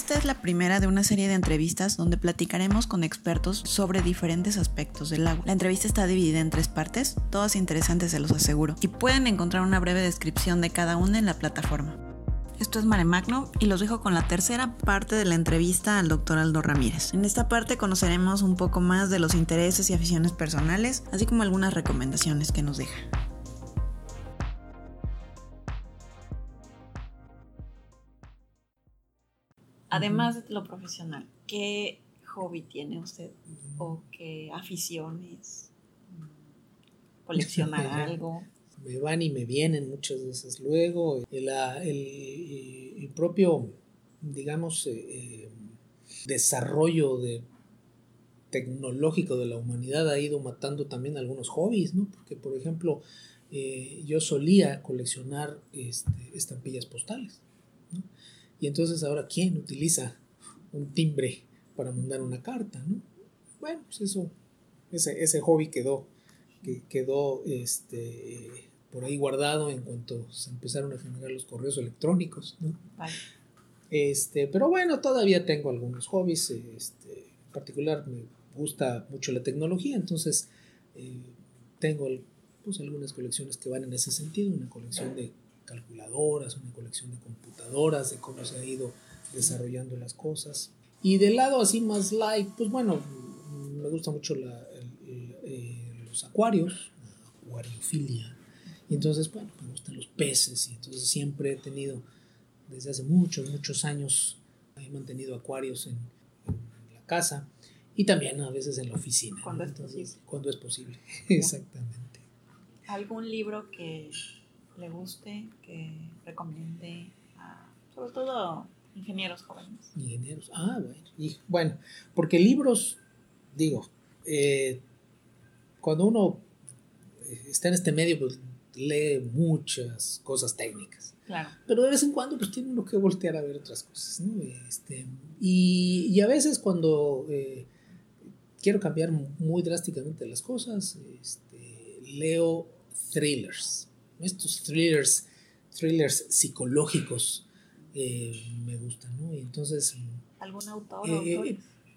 Esta es la primera de una serie de entrevistas donde platicaremos con expertos sobre diferentes aspectos del agua. La entrevista está dividida en tres partes, todas interesantes se los aseguro, y pueden encontrar una breve descripción de cada una en la plataforma. Esto es Mare Magno y los dejo con la tercera parte de la entrevista al doctor Aldo Ramírez. En esta parte conoceremos un poco más de los intereses y aficiones personales, así como algunas recomendaciones que nos deja. Además de lo profesional, ¿qué hobby tiene usted o qué aficiones? ¿Coleccionar algo? me van y me vienen muchas veces luego. El, el, propio, digamos, eh, eh, desarrollo de, tecnológico de la humanidad ha ido matando también algunos hobbies, ¿no? Porque, por ejemplo, eh, yo solía coleccionar este, estampillas postales. ¿no? Y entonces ahora, ¿quién utiliza un timbre para mandar una carta? ¿no? Bueno, pues eso, ese, ese hobby quedó, que quedó este, por ahí guardado en cuanto se empezaron a generar los correos electrónicos. ¿no? Este, pero bueno, todavía tengo algunos hobbies. Este, en particular me gusta mucho la tecnología, entonces eh, tengo pues, algunas colecciones que van en ese sentido, una colección de calculadoras, una colección de computadoras, de cómo se ha ido desarrollando las cosas. Y del lado así más light, pues bueno, me gusta mucho la, eh, los acuarios, acuariofilia, y entonces, bueno, me gustan los peces y entonces siempre he tenido, desde hace muchos, muchos años, he mantenido acuarios en, la casa y también a veces en la oficina. Cuando es posible. Cuando es posible, exactamente. ¿Algún libro que le guste, que recomiende, sobre todo ingenieros jóvenes? Ingenieros, ah, bueno. Y, bueno, porque libros, digo, eh, cuando uno está en este medio, pues lee muchas cosas técnicas. Claro. Pero de vez en cuando pues tiene uno que voltear a ver otras cosas. ¿no? Este, y, y, a veces cuando eh, quiero cambiar muy drásticamente las cosas, este, leo thrillers. Estos thrillers, thrillers psicológicos eh, me gustan. ¿no? Y entonces... ¿Algún autor?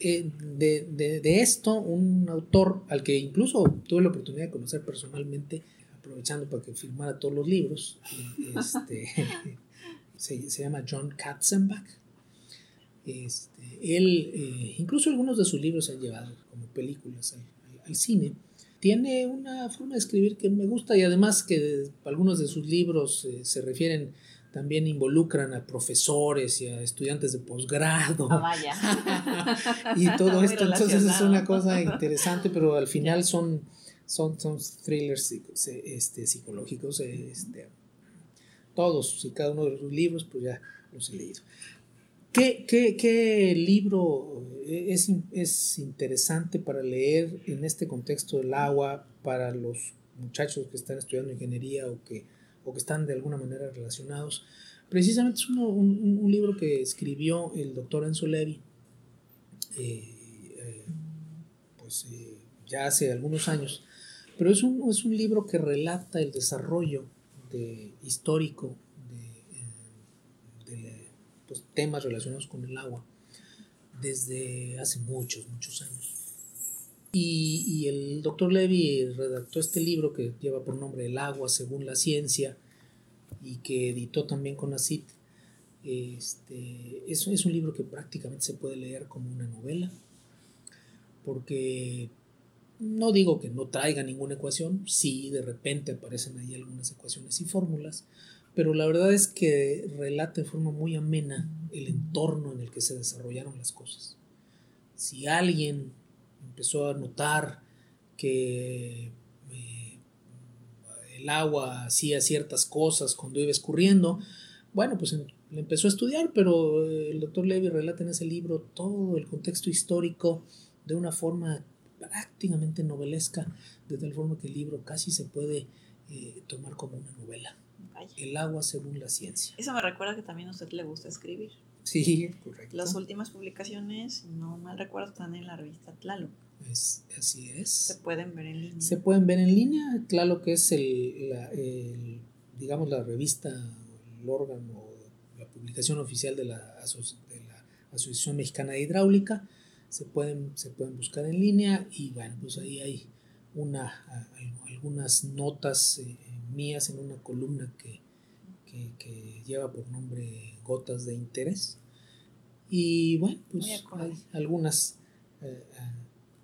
Eh, de, de, de, esto, un autor al que incluso tuve la oportunidad de conocer personalmente, aprovechando para que firmara todos los libros, este, se, llama John Katzenbach. Este, él, eh, incluso algunos de sus libros se han llevado como películas al, cine. Tiene una forma de escribir que me gusta y además que algunos de sus libros eh, se refieren también involucran a profesores y a estudiantes de posgrado. Ah, vaya. y todo esto, entonces es una cosa interesante, pero al final son son, son thrillers este, psicológicos, este, todos y cada uno de los libros, pues ya los he leído. ¿Qué, qué, qué libro es, es, interesante para leer en este contexto del agua para los muchachos que están estudiando ingeniería o que, o que están de alguna manera relacionados? Precisamente es un, un, libro que escribió el doctor Enzo Levi, eh, eh, pues eh, ya hace algunos años, pero es un, es un libro que relata el desarrollo de, histórico pues, temas relacionados con el agua desde hace muchos, muchos años. Y, y, el doctor Levy redactó este libro que lleva por nombre El agua según la ciencia y que editó también con ACIT. Este, es, es un libro que prácticamente se puede leer como una novela porque no digo que no traiga ninguna ecuación, sí, de repente aparecen ahí algunas ecuaciones y fórmulas, pero la verdad es que relata de forma muy amena el entorno en el que se desarrollaron las cosas. Si alguien empezó a notar que eh, el agua hacía ciertas cosas cuando iba escurriendo, bueno, pues le empezó a estudiar, pero el doctor Levy relata en ese libro todo el contexto histórico de una forma prácticamente novelesca, de tal forma que el libro casi se puede eh, tomar como una novela. El agua según la ciencia. Eso me recuerda que también a usted le gusta escribir. Sí, correcto. Las últimas publicaciones, no mal recuerdo, están en la revista Tlaloc. Es, así es. Se pueden ver en línea. Se pueden ver en línea. Tlaloc es el, la, el digamos, la revista, el órgano, la publicación oficial de la, de la Asociación Mexicana de Hidráulica. Se pueden, se pueden buscar en línea y bueno, pues ahí hay una, algunas notas eh, mías en una columna que, que, lleva por nombre Gotas de Interés. Y bueno, pues hay algunas, eh,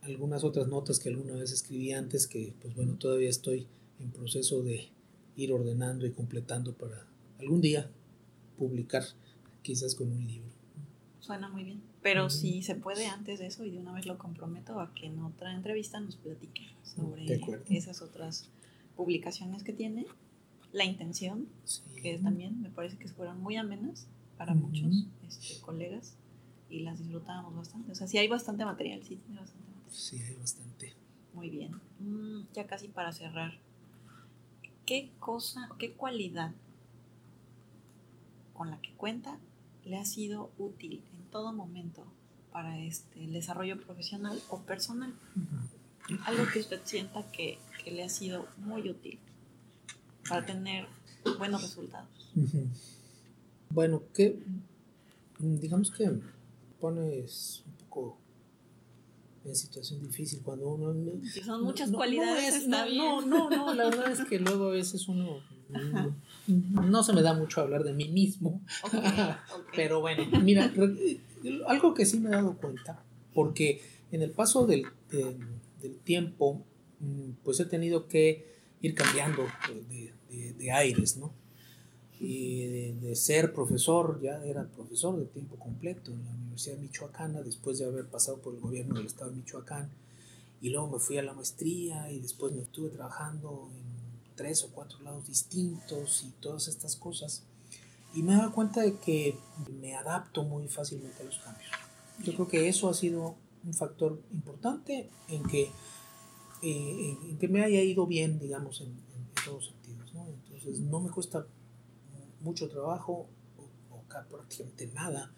algunas otras notas que alguna vez escribí antes que pues bueno, todavía estoy en proceso de ir ordenando y completando para algún día publicar quizás con un libro. Suena muy bien. Pero si se puede antes de eso, y de una vez lo comprometo a que en otra entrevista nos platique sobre esas otras publicaciones que tiene, la intención, que también me parece que fueron muy amenas para muchos este, colegas y las disfrutábamos bastante. O sea, sí hay bastante material, sí tiene bastante material. Sí, hay bastante. Muy bien. Mm, ya casi para cerrar, ¿qué cosa, qué cualidad con la que cuenta le ha sido útil en todo momento para este, el desarrollo profesional o personal. Algo que usted sienta que, le ha sido muy útil para tener buenos resultados. Bueno, que digamos que pones un poco en situación difícil cuando uno... Si son muchas cualidades, no, no, no, no, la verdad es que luego a veces uno no, se me da mucho hablar de mí mismo. Pero bueno, mira, algo que sí me he dado cuenta, porque en el paso del, tiempo, mm, pues he tenido que ir cambiando de, aires, ¿no? Y de, ser profesor, ya era profesor de tiempo completo en la Universidad Michoacana, después de haber pasado por el gobierno del estado de Michoacán, y luego me fui a la maestría y después me estuve trabajando en tres o cuatro lados distintos y todas estas cosas. Y me he dado cuenta de que me adapto muy fácilmente a los cambios. Yo creo que eso ha sido un factor importante en que, eh, en que me haya ido bien, digamos, en, todos sentidos. ¿no? Entonces no me cuesta mucho trabajo o, prácticamente nada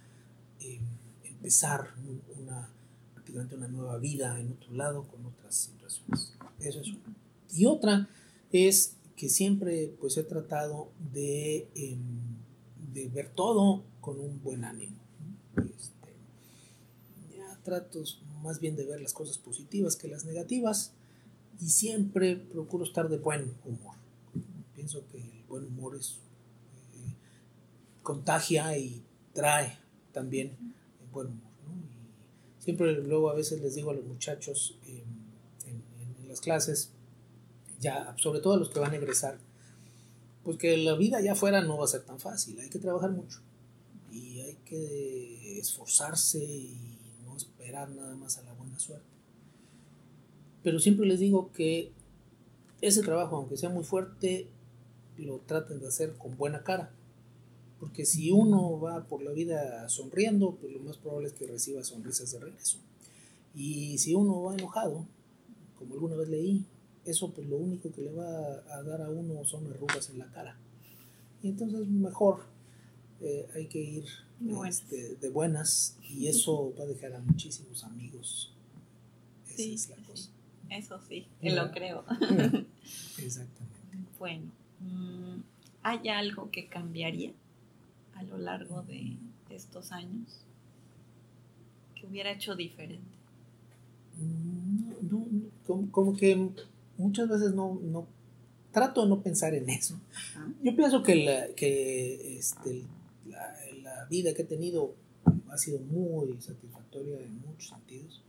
eh, empezar una, prácticamente una nueva vida en otro lado con otras situaciones. Eso es una. Y otra es que siempre pues he tratado de, em, de ver todo con un buen ánimo. Este, ya trato más bien de ver las cosas positivas que las negativas y siempre procuro estar de buen humor. Pienso que el buen humor es eh, contagia y trae también el buen humor. Y siempre luego a veces les digo a los muchachos em, en las clases, sobre todo a los que van a egresar, pues que la vida allá afuera no va a ser tan fácil, hay que trabajar mucho y hay que esforzarse y no esperar nada más a la buena suerte. Pero siempre les digo que ese trabajo, aunque sea muy fuerte, lo traten de hacer con buena cara. Porque si uno va por la vida sonriendo, pues lo más probable es que reciba sonrisas de regreso. Y si uno va enojado, como alguna vez leí, eso pues lo único que le va a dar a uno son arrugas en la cara. Y entonces mejor eh, hay que ir este, de buenas y eso va a dejar a muchísimos amigos. Esa es la cosa. Eso sí, lo creo. Exactamente. Bueno, mm, ¿hay algo que cambiaría a lo largo de estos años que hubiera hecho diferente? Mm, no, no, como que muchas veces no, no trato de no pensar en eso. Yo pienso que, la, que este, la, la, vida que he tenido ha sido muy satisfactoria en muchos sentidos.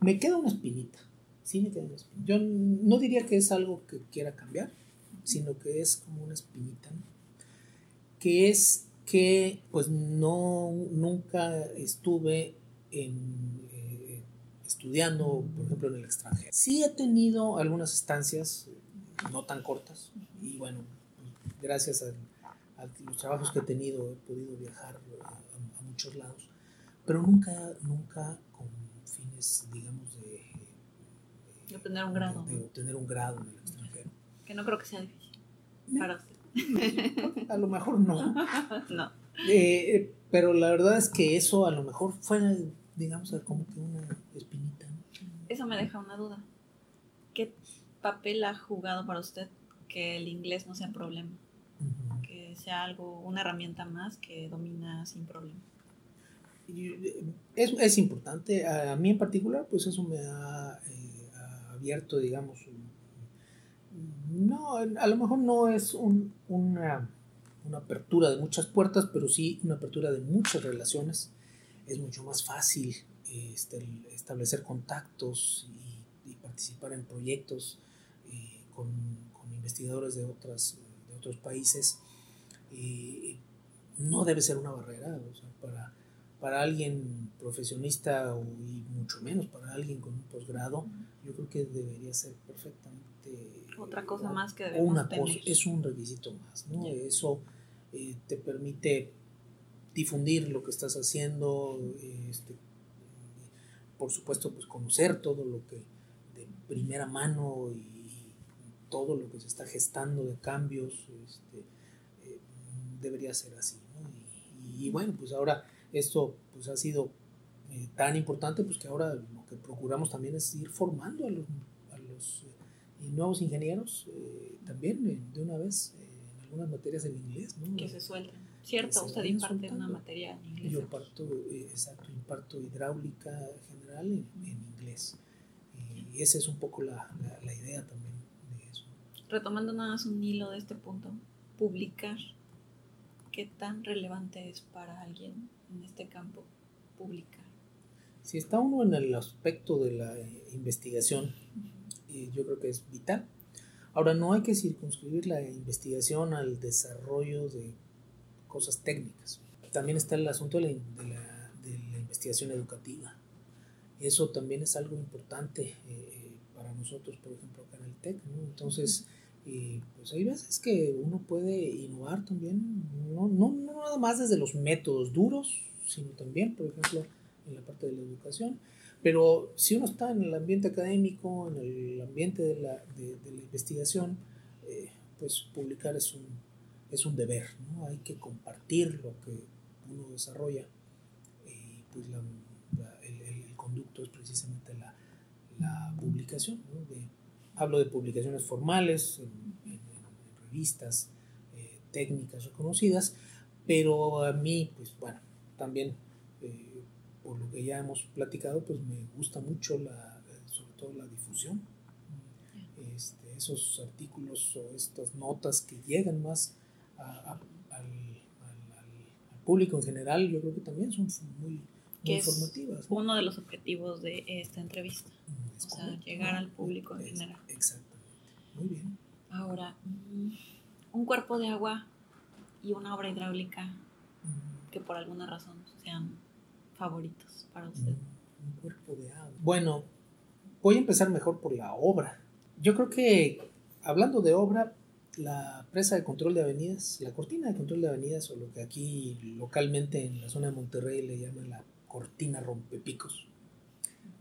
Me queda una espinita, sí me queda una espinita. Yo no diría que es algo que quiera cambiar, sino que es como una espinita, que es que pues no, nunca estuve en estudiando, por ejemplo, en el extranjero. Sí he tenido algunas estancias, no tan cortas, y bueno, gracias a, los trabajos que he tenido he podido viajar a, muchos lados, pero nunca, nunca con fines, digamos, de, de obtener un grado. De, obtener un grado en el extranjero. Que no creo que sea difícil para usted. A lo mejor no. no. Eh, eh, pero la verdad es que eso a lo mejor fue digamos, como que una espinita. Eso me deja una duda. ¿Qué papel ha jugado para usted que el inglés no sea problema? Que sea algo, una herramienta más que domina sin problema. es, es, importante. A, mí en particular, pues eso me ha, eh, abierto, digamos, no, a lo mejor no es un, una, una, apertura de muchas puertas, pero sí una apertura de muchas relaciones. Es mucho más fácil este, establecer contactos y, participar en proyectos eh, con, con, investigadores de, otras, de otros países. no debe ser una barrera para, para alguien profesionista y mucho menos para alguien con un posgrado. Yo creo que debería ser perfectamente otra cosa más que debemos una Cosa, es un requisito más, ¿no? Eso eh, te permite difundir lo que estás haciendo, este, por supuesto, pues conocer todo lo que de primera mano y todo lo que se está gestando de cambios, este, eh, debería ser así, ¿no? y, bueno, pues ahora esto pues ha sido eh, tan importante pues que ahora lo que procuramos también es ir formando a los, a los y nuevos ingenieros eh, también eh, de una vez eh, en algunas materias en inglés. ¿no? Que se suelten. Cierto, usted imparte una materia en inglés. Yo imparto, exacto, imparto hidráulica general en, en inglés. Y esa es un poco la, la, la, idea también de eso. Retomando nada más un hilo de este punto, publicar, ¿qué tan relevante es para alguien en este campo publicar? Si está uno en el aspecto de la investigación, yo creo que es vital. Ahora, no hay que circunscribir la investigación al desarrollo de cosas técnicas. También está el asunto de la, de la, de la investigación educativa. Eso también es algo importante eh, para nosotros, por ejemplo, acá en el TEC. ¿no? Entonces, eh, pues hay veces que uno puede innovar también, no, no, no nada más desde los métodos duros, sino también, por ejemplo, en la parte de la educación. Pero si uno está en el ambiente académico, en el ambiente de la, de, de la investigación, eh, pues publicar es un, es un deber, ¿no? Hay que compartir lo que uno desarrolla. Y pues la, la, el, el, conducto es precisamente la, la publicación. ¿no? De, hablo de publicaciones formales, en, en, en revistas eh, técnicas reconocidas, pero a mí, pues bueno, también por lo que ya hemos platicado, pues me gusta mucho la, sobre todo la difusión. Este, esos artículos o estas notas que llegan más a, a, al, al, al, público en general, yo creo que también son muy, muy informativas. ¿no? Uno de los objetivos de esta entrevista. Es o sea, llegar al público en es, general. Exactamente. Muy bien. Ahora, mm, un cuerpo de agua y una obra hidráulica mm. que por alguna razón sean favoritos para usted? Un, cuerpo de agua. Bueno, voy a empezar mejor por la obra. Yo creo que, hablando de obra, la presa de control de avenidas, la cortina de control de avenidas, o lo que aquí localmente en la zona de Monterrey le llaman la cortina rompepicos,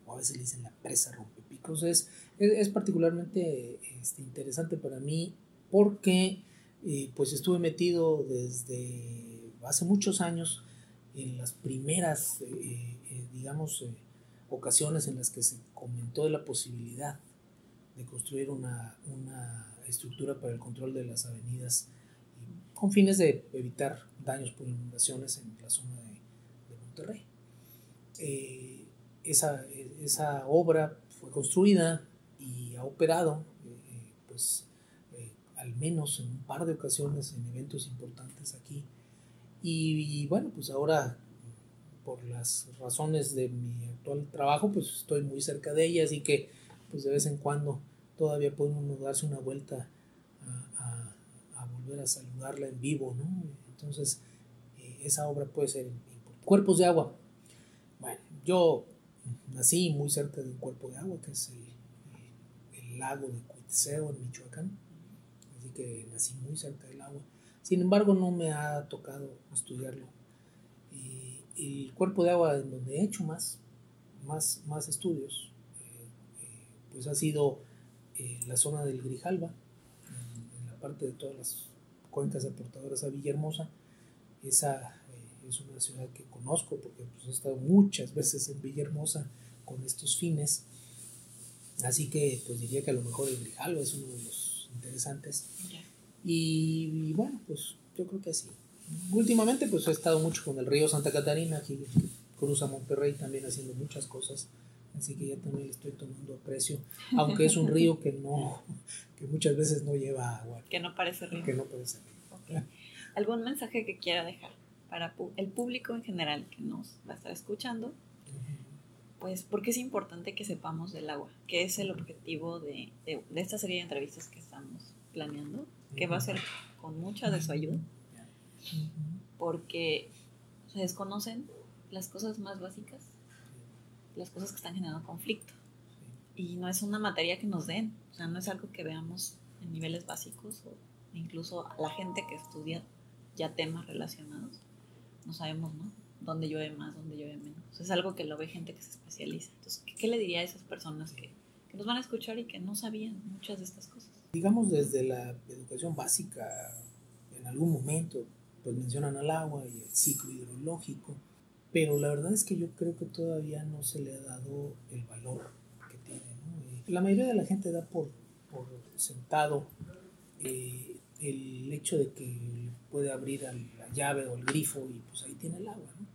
o a veces le dicen la presa rompepicos, es, es, es particularmente este, interesante para mí porque eh, pues estuve metido desde hace muchos años en las primeras, eh, eh, digamos, ocasiones en las que se comentó de la posibilidad de construir una, una, estructura para el control de las avenidas con fines de evitar daños por inundaciones en la zona de, de Monterrey. Eh, esa, esa, obra fue construida y ha operado, eh, pues, eh, al menos en un par de ocasiones en eventos importantes aquí y, y, bueno, pues ahora por las razones de mi actual trabajo, pues estoy muy cerca de ella, así que pues de vez en cuando todavía uno darse una vuelta a, volver a saludarla en vivo, ¿no? Entonces, eh, esa obra puede ser importante. Cuerpos de agua. Bueno, yo nací muy cerca de un cuerpo de agua, que es el, lago de Cuitzeo en Michoacán, así que nací muy cerca del agua. Sin embargo, no me ha tocado estudiarlo. El cuerpo de agua en donde he hecho más, más, más estudios, eh, eh, pues ha sido eh, la zona del Grijalba, en, en, la parte de todas las cuencas aportadoras a Villahermosa. Esa es una ciudad que conozco porque pues, he estado muchas veces en Villahermosa con estos fines. Así que pues diría que a lo mejor el Grijalba es uno de los interesantes. Y, y, bueno, pues yo creo que sí. Últimamente pues he estado mucho con el río Santa Catarina, aquí cruza Monterrey también haciendo muchas cosas. Así que ya también le estoy tomando aprecio, aunque es un río que no, que muchas veces no lleva agua. Que no parece río. Que no parece río. ¿Algún mensaje que quiera dejar para el público en general que nos va a estar escuchando? Pues porque es importante que sepamos del agua, que es el objetivo de, de, esta serie de entrevistas que estamos planeando, que va a ser con mucha de su ayuda, porque se desconocen las cosas más básicas, las cosas que están generando conflicto. Y no es una materia que nos den, o sea, no es algo que veamos en niveles básicos o incluso la gente que estudia ya temas relacionados, no sabemos, ¿no? Dónde llueve más, dónde llueve menos. es algo que lo ve gente que se especializa. Entonces, ¿qué, le diría a esas personas que, que, nos van a escuchar y que no sabían muchas de estas cosas? Digamos desde la educación básica, en algún momento, pues mencionan al agua y el ciclo hidrológico, pero la verdad es que yo creo que todavía no se le ha dado el valor que tiene. ¿no? La mayoría de la gente da por, por sentado eh, el hecho de que puede abrir la llave o el grifo y pues ahí tiene el agua, ¿no?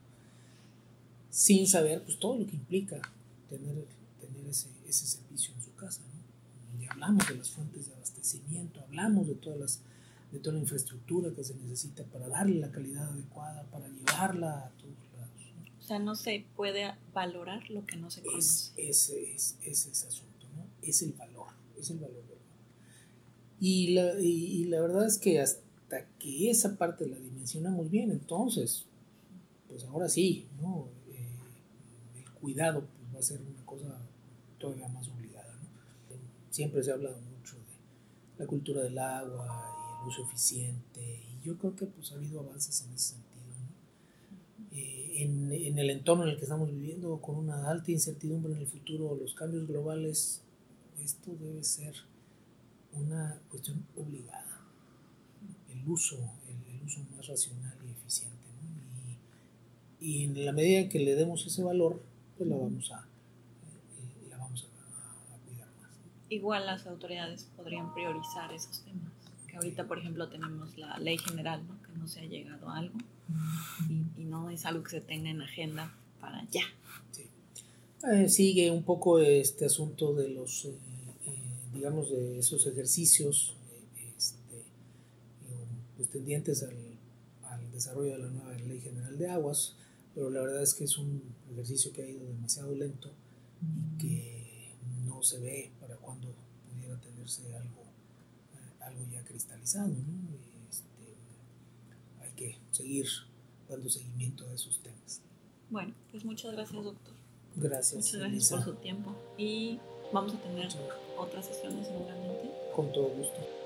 sin saber pues todo lo que implica tener, tener ese, ese servicio en su casa. hablamos de las fuentes de abastecimiento, hablamos de todas las de toda la infraestructura que se necesita para darle la calidad adecuada, para llevarla a todos sea, no se puede valorar lo que no se conoce. Es, ese es, es ese asunto, ¿no? Es el valor, es el valor y la, y, la verdad es que hasta que esa parte la dimensionamos bien, entonces, pues ahora sí, ¿no? Eh, el cuidado pues, va a ser una cosa todavía más obligada. ¿no? Siempre se ha hablado mucho de la cultura del agua y el uso eficiente, y yo creo que pues, ha habido avances en ese sentido. Eh, en, en el entorno en el que estamos viviendo, con una alta incertidumbre en el futuro, los cambios globales, esto debe ser una cuestión obligada, el uso, el, uso más racional y eficiente. Y, en la medida en que le demos ese valor, pues la vamos a, eh, la vamos a, cuidar más. Igual las autoridades podrían priorizar esos temas. Que ahorita, por ejemplo, tenemos la ley general, ¿no? que no se ha llegado a algo y, no es algo que se tenga en agenda para ya. Eh, sigue un poco este asunto de los... Eh, digamos, de esos ejercicios este, pues, tendientes al, al, desarrollo de la nueva Ley General de Aguas, pero la verdad es que es un ejercicio que ha ido demasiado lento y que no se ve para cuando pudiera tenerse algo, ya cristalizado. ¿no? Este, hay que seguir dando seguimiento a esos temas. Bueno, pues muchas gracias, doctor. Gracias. Muchas gracias por su tiempo y vamos a tener otras sesiones seguramente. Con todo gusto.